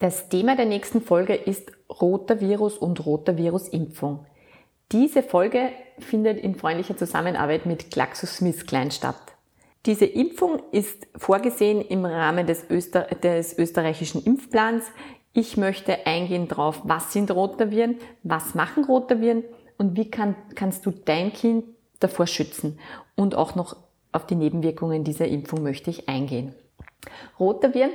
Das Thema der nächsten Folge ist Rotavirus und Rotavirus-Impfung. Diese Folge findet in freundlicher Zusammenarbeit mit GlaxoSmithKline statt. Diese Impfung ist vorgesehen im Rahmen des, Öster des österreichischen Impfplans. Ich möchte eingehen darauf, was sind Rotaviren, was machen Rotaviren und wie kann, kannst du dein Kind davor schützen. Und auch noch auf die Nebenwirkungen dieser Impfung möchte ich eingehen. Rotaviren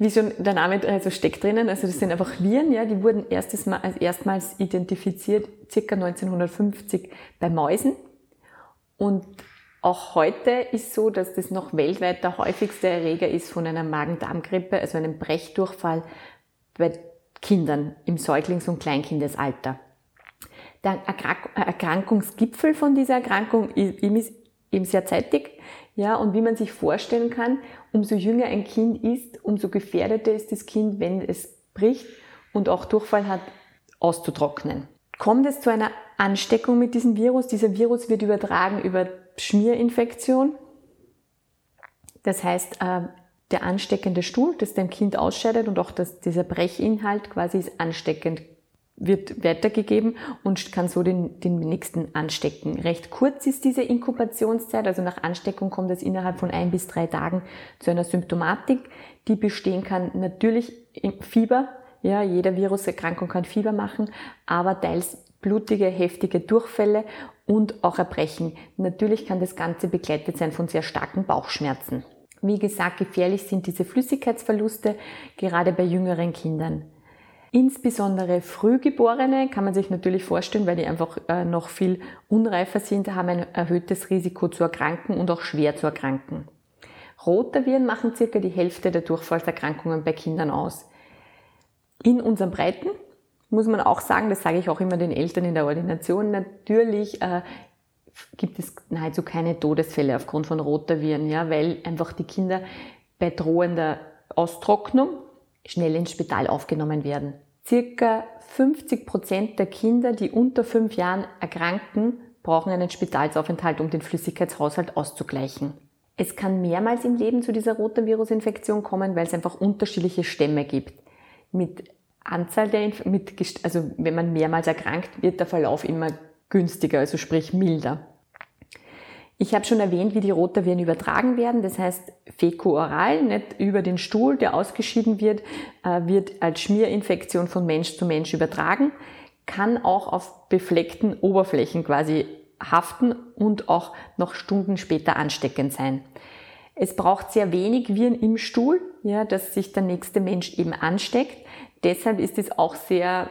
wie schon der Name also steckt drinnen, also das sind einfach Viren, ja, die wurden erstes Mal, also erstmals identifiziert circa 1950 bei Mäusen. Und auch heute ist so, dass das noch weltweit der häufigste Erreger ist von einer Magen-Darm-Grippe, also einem Brechdurchfall bei Kindern im Säuglings- und Kleinkindesalter. Der Erkrankungsgipfel von dieser Erkrankung ist eben sehr zeitig. Ja, und wie man sich vorstellen kann, umso jünger ein Kind ist, umso gefährdeter ist das Kind, wenn es bricht und auch Durchfall hat, auszutrocknen. Kommt es zu einer Ansteckung mit diesem Virus? Dieser Virus wird übertragen über Schmierinfektion. Das heißt, äh, der ansteckende Stuhl, das dem Kind ausscheidet und auch das, dieser Brechinhalt quasi ist ansteckend wird weitergegeben und kann so den, den nächsten anstecken. Recht kurz ist diese Inkubationszeit, also nach Ansteckung kommt es innerhalb von ein bis drei Tagen zu einer Symptomatik, die bestehen kann natürlich im Fieber, ja, jede Viruserkrankung kann Fieber machen, aber teils blutige, heftige Durchfälle und auch Erbrechen. Natürlich kann das Ganze begleitet sein von sehr starken Bauchschmerzen. Wie gesagt, gefährlich sind diese Flüssigkeitsverluste, gerade bei jüngeren Kindern. Insbesondere Frühgeborene kann man sich natürlich vorstellen, weil die einfach äh, noch viel unreifer sind, haben ein erhöhtes Risiko zu erkranken und auch schwer zu erkranken. Rotaviren machen circa die Hälfte der Durchfallserkrankungen bei Kindern aus. In unseren Breiten muss man auch sagen, das sage ich auch immer den Eltern in der Ordination, natürlich äh, gibt es nahezu keine Todesfälle aufgrund von Rotaviren, ja, weil einfach die Kinder bei drohender Austrocknung schnell ins Spital aufgenommen werden. Circa 50 Prozent der Kinder, die unter fünf Jahren erkranken, brauchen einen Spitalsaufenthalt, um den Flüssigkeitshaushalt auszugleichen. Es kann mehrmals im Leben zu dieser Rotavirusinfektion kommen, weil es einfach unterschiedliche Stämme gibt. Mit Anzahl der, Inf mit, also wenn man mehrmals erkrankt, wird der Verlauf immer günstiger, also sprich milder. Ich habe schon erwähnt, wie die Rotaviren übertragen werden. Das heißt, fäko-oral, nicht über den Stuhl, der ausgeschieden wird, äh, wird als Schmierinfektion von Mensch zu Mensch übertragen, kann auch auf befleckten Oberflächen quasi haften und auch noch Stunden später ansteckend sein. Es braucht sehr wenig Viren im Stuhl, ja, dass sich der nächste Mensch eben ansteckt. Deshalb ist es auch sehr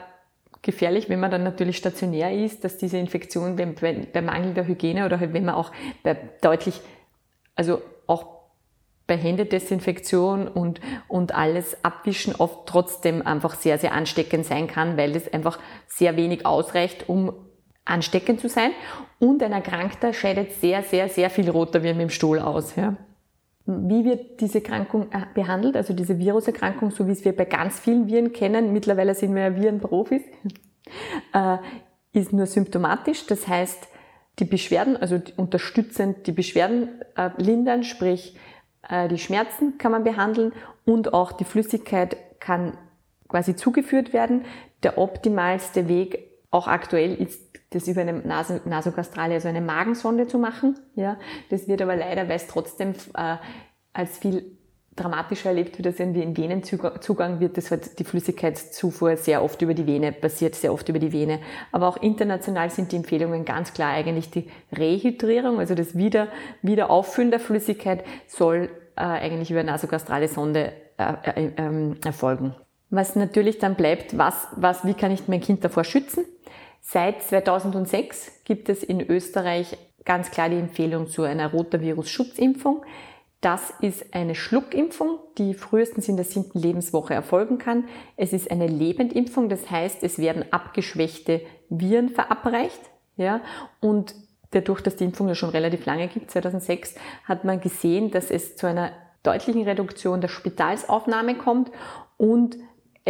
gefährlich, wenn man dann natürlich stationär ist, dass diese Infektion bei, bei mangelnder Hygiene oder halt wenn man auch bei deutlich, also auch bei Händedesinfektion und, und alles abwischen oft trotzdem einfach sehr, sehr ansteckend sein kann, weil es einfach sehr wenig ausreicht, um ansteckend zu sein. Und ein Erkrankter scheidet sehr, sehr, sehr viel Rotaviren dem Stuhl aus. Ja. Wie wird diese Erkrankung äh, behandelt, also diese Viruserkrankung, so wie es wir bei ganz vielen Viren kennen, mittlerweile sind wir ja Virenprofis, äh, ist nur symptomatisch. Das heißt, die Beschwerden, also unterstützend die Beschwerden äh, lindern, sprich die Schmerzen kann man behandeln und auch die Flüssigkeit kann quasi zugeführt werden. Der optimalste Weg auch aktuell ist das über eine Nas Nasogastrale, also eine Magensonde zu machen. Ja, das wird aber leider, weil es trotzdem äh, als viel dramatischer erlebt, wie das irgendwie in Venenzugang wird, das halt die Flüssigkeitszufuhr sehr oft über die Vene, passiert sehr oft über die Vene. Aber auch international sind die Empfehlungen ganz klar eigentlich die Rehydrierung, also das Wieder, Wiederauffüllen der Flüssigkeit soll äh, eigentlich über nasogastrale Sonde äh, äh, ähm, erfolgen. Was natürlich dann bleibt, was, was, wie kann ich mein Kind davor schützen? Seit 2006 gibt es in Österreich ganz klar die Empfehlung zu einer Rotavirus-Schutzimpfung. Das ist eine Schluckimpfung, die frühestens in der siebten Lebenswoche erfolgen kann. Es ist eine Lebendimpfung, das heißt, es werden abgeschwächte Viren verabreicht. Ja, und dadurch, dass die Impfung ja schon relativ lange gibt, 2006, hat man gesehen, dass es zu einer deutlichen Reduktion der Spitalsaufnahme kommt und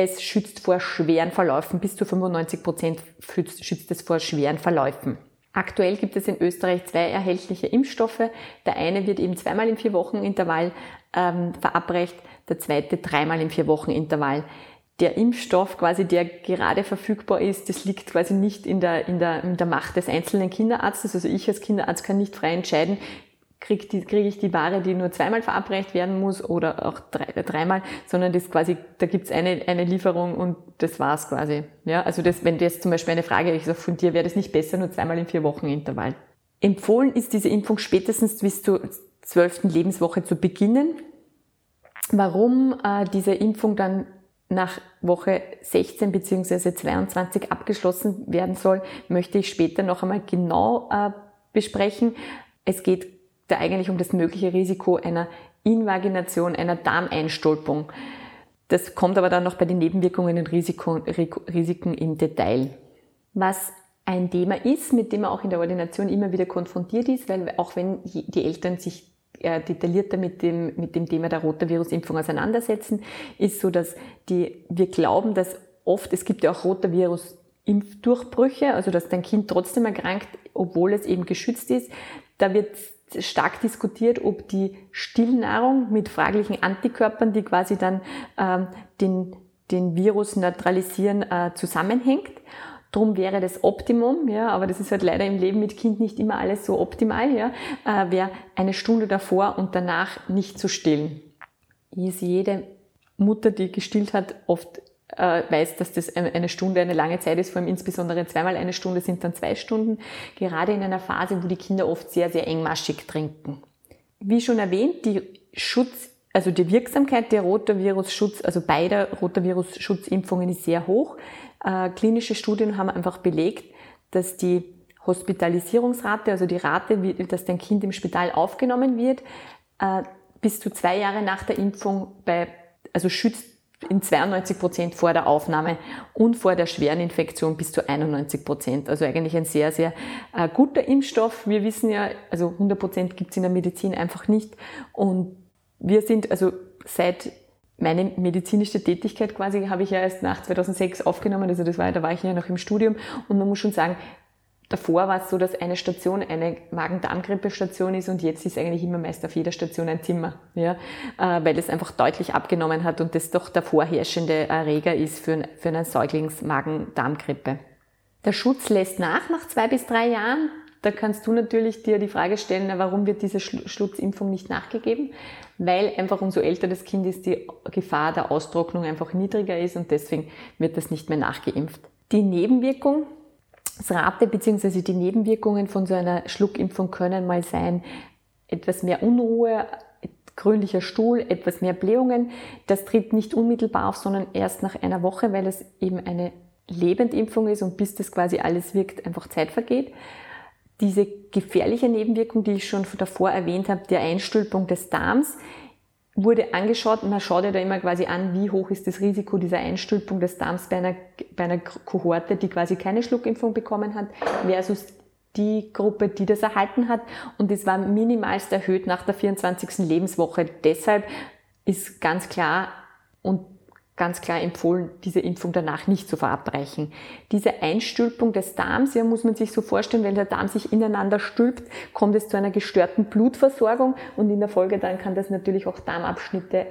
es schützt vor schweren Verläufen. Bis zu 95 Prozent schützt es vor schweren Verläufen. Aktuell gibt es in Österreich zwei erhältliche Impfstoffe. Der eine wird eben zweimal im vier Wochen Intervall ähm, verabreicht, der zweite dreimal im vier Wochen Intervall. Der Impfstoff quasi, der gerade verfügbar ist, das liegt quasi nicht in der, in der, in der Macht des einzelnen Kinderarztes. Also ich als Kinderarzt kann nicht frei entscheiden, kriege krieg ich die Ware, die nur zweimal verabreicht werden muss oder auch drei, dreimal, sondern das quasi, da gibt's eine, eine Lieferung und das war's quasi. Ja, also das, wenn das zum Beispiel eine Frage ist, von dir wäre das nicht besser, nur zweimal in vier Wochen Intervall. Empfohlen ist diese Impfung spätestens bis zur zwölften Lebenswoche zu beginnen. Warum äh, diese Impfung dann nach Woche 16 bzw. 22 abgeschlossen werden soll, möchte ich später noch einmal genau äh, besprechen. Es geht da eigentlich um das mögliche Risiko einer Invagination, einer Darmeinstolpung. Das kommt aber dann noch bei den Nebenwirkungen und Risiken im Detail. Was ein Thema ist, mit dem man auch in der Ordination immer wieder konfrontiert ist, weil auch wenn die Eltern sich äh, detaillierter mit dem, mit dem Thema der Rotavirus-Impfung auseinandersetzen, ist so, dass die, wir glauben, dass oft, es gibt ja auch Rotavirus-Impfdurchbrüche, also dass dein Kind trotzdem erkrankt, obwohl es eben geschützt ist. Da wird stark diskutiert, ob die Stillnahrung mit fraglichen Antikörpern, die quasi dann ähm, den, den Virus neutralisieren, äh, zusammenhängt. Drum wäre das Optimum, ja, aber das ist halt leider im Leben mit Kind nicht immer alles so optimal, ja, äh, wäre eine Stunde davor und danach nicht zu stillen. Ist jede Mutter, die gestillt hat, oft weiß, dass das eine Stunde eine lange Zeit ist, vor allem insbesondere zweimal eine Stunde sind dann zwei Stunden, gerade in einer Phase, wo die Kinder oft sehr, sehr engmaschig trinken. Wie schon erwähnt, die Schutz, also die Wirksamkeit der Rotavirus-Schutz, also beider Rotavirus-Schutzimpfungen ist sehr hoch. Äh, klinische Studien haben einfach belegt, dass die Hospitalisierungsrate, also die Rate, dass dein Kind im Spital aufgenommen wird, äh, bis zu zwei Jahre nach der Impfung bei, also schützt in 92 Prozent vor der Aufnahme und vor der schweren Infektion bis zu 91 Prozent. Also eigentlich ein sehr, sehr äh, guter Impfstoff. Wir wissen ja, also 100 Prozent gibt es in der Medizin einfach nicht. Und wir sind also seit meine medizinische Tätigkeit quasi habe ich ja erst nach 2006 aufgenommen, also das war, da war ich ja noch im Studium und man muss schon sagen, Davor war es so, dass eine Station eine Magen-Darm-Grippe-Station ist und jetzt ist eigentlich immer meist auf jeder Station ein Zimmer, ja, äh, weil es einfach deutlich abgenommen hat und das doch der vorherrschende Erreger ist für, für eine Säuglings-Magen-Darm-Grippe. Der Schutz lässt nach nach zwei bis drei Jahren. Da kannst du natürlich dir die Frage stellen, warum wird diese Schutzimpfung nicht nachgegeben? Weil einfach umso älter das Kind ist, die Gefahr der Austrocknung einfach niedriger ist und deswegen wird das nicht mehr nachgeimpft. Die Nebenwirkung Rate bzw. die Nebenwirkungen von so einer Schluckimpfung können mal sein, etwas mehr Unruhe, grünlicher Stuhl, etwas mehr Blähungen. Das tritt nicht unmittelbar auf, sondern erst nach einer Woche, weil es eben eine Lebendimpfung ist und bis das quasi alles wirkt, einfach Zeit vergeht. Diese gefährliche Nebenwirkung, die ich schon davor erwähnt habe, der Einstülpung des Darms, wurde angeschaut, man schaut ja da immer quasi an, wie hoch ist das Risiko dieser Einstülpung des Darms bei einer, bei einer Kohorte, die quasi keine Schluckimpfung bekommen hat, versus die Gruppe, die das erhalten hat. Und es war minimalst erhöht nach der 24. Lebenswoche. Deshalb ist ganz klar und ganz klar empfohlen, diese Impfung danach nicht zu verabreichen. Diese Einstülpung des Darms, ja, muss man sich so vorstellen, wenn der Darm sich ineinander stülpt, kommt es zu einer gestörten Blutversorgung und in der Folge dann kann das natürlich auch Darmabschnitte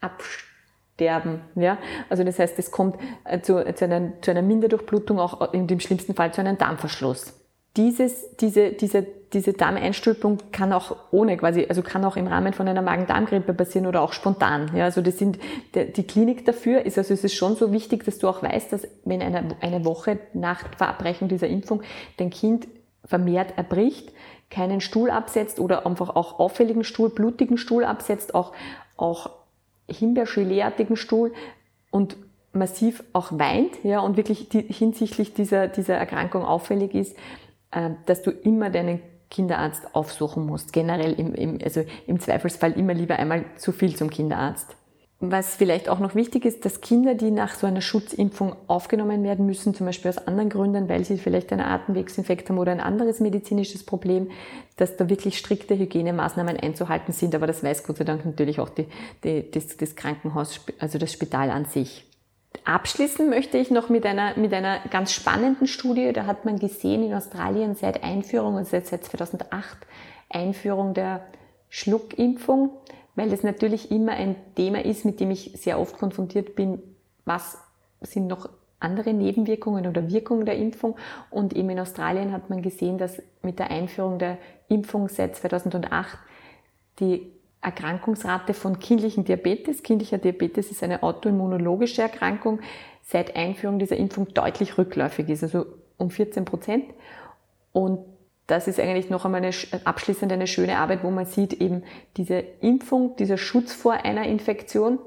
absterben. Ja? Also das heißt, es kommt äh, zu, zu, einer, zu einer Minderdurchblutung, auch in dem schlimmsten Fall zu einem Darmverschluss. Dieses, diese, diese, diese Darmeinstülpung kann auch ohne quasi, also kann auch im Rahmen von einer Magen-Darm-Grippe passieren oder auch spontan. Ja, also das sind, die Klinik dafür ist, also es ist schon so wichtig, dass du auch weißt, dass wenn eine, eine Woche nach Verabreichung dieser Impfung dein Kind vermehrt erbricht, keinen Stuhl absetzt oder einfach auch auffälligen Stuhl, blutigen Stuhl absetzt, auch, auch Himbeergeleeartigen Stuhl und massiv auch weint, ja, und wirklich die, hinsichtlich dieser, dieser Erkrankung auffällig ist, dass du immer deinen Kinderarzt aufsuchen musst. Generell im, im, also im Zweifelsfall immer lieber einmal zu viel zum Kinderarzt. Was vielleicht auch noch wichtig ist, dass Kinder, die nach so einer Schutzimpfung aufgenommen werden müssen, zum Beispiel aus anderen Gründen, weil sie vielleicht einen Atemwegsinfekt haben oder ein anderes medizinisches Problem, dass da wirklich strikte Hygienemaßnahmen einzuhalten sind. Aber das weiß Gott sei Dank natürlich auch die, die, das, das Krankenhaus, also das Spital an sich. Abschließen möchte ich noch mit einer, mit einer ganz spannenden Studie. Da hat man gesehen in Australien seit Einführung, also seit 2008 Einführung der Schluckimpfung, weil das natürlich immer ein Thema ist, mit dem ich sehr oft konfrontiert bin. Was sind noch andere Nebenwirkungen oder Wirkungen der Impfung? Und eben in Australien hat man gesehen, dass mit der Einführung der Impfung seit 2008 die Erkrankungsrate von kindlichen Diabetes. Kindlicher Diabetes ist eine autoimmunologische Erkrankung, seit Einführung dieser Impfung deutlich rückläufig ist, also um 14 Prozent. Und das ist eigentlich noch einmal eine, abschließend eine schöne Arbeit, wo man sieht, eben diese Impfung, dieser Schutz vor einer Infektion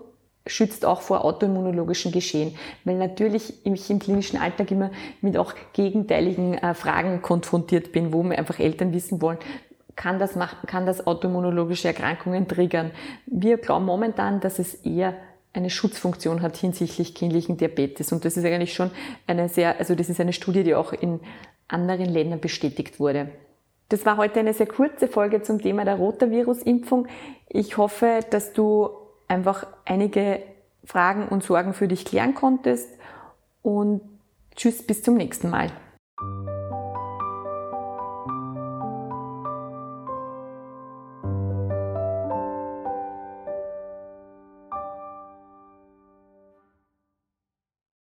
schützt auch vor autoimmunologischen Geschehen, weil natürlich ich im klinischen Alltag immer mit auch gegenteiligen äh, Fragen konfrontiert bin, wo mir einfach Eltern wissen wollen, kann das, kann das autoimmunologische Erkrankungen triggern? Wir glauben momentan, dass es eher eine Schutzfunktion hat hinsichtlich kindlichen Diabetes. Und das ist eigentlich schon eine sehr, also das ist eine Studie, die auch in anderen Ländern bestätigt wurde. Das war heute eine sehr kurze Folge zum Thema der Rotavirus-Impfung. Ich hoffe, dass du einfach einige Fragen und Sorgen für dich klären konntest und tschüss, bis zum nächsten Mal.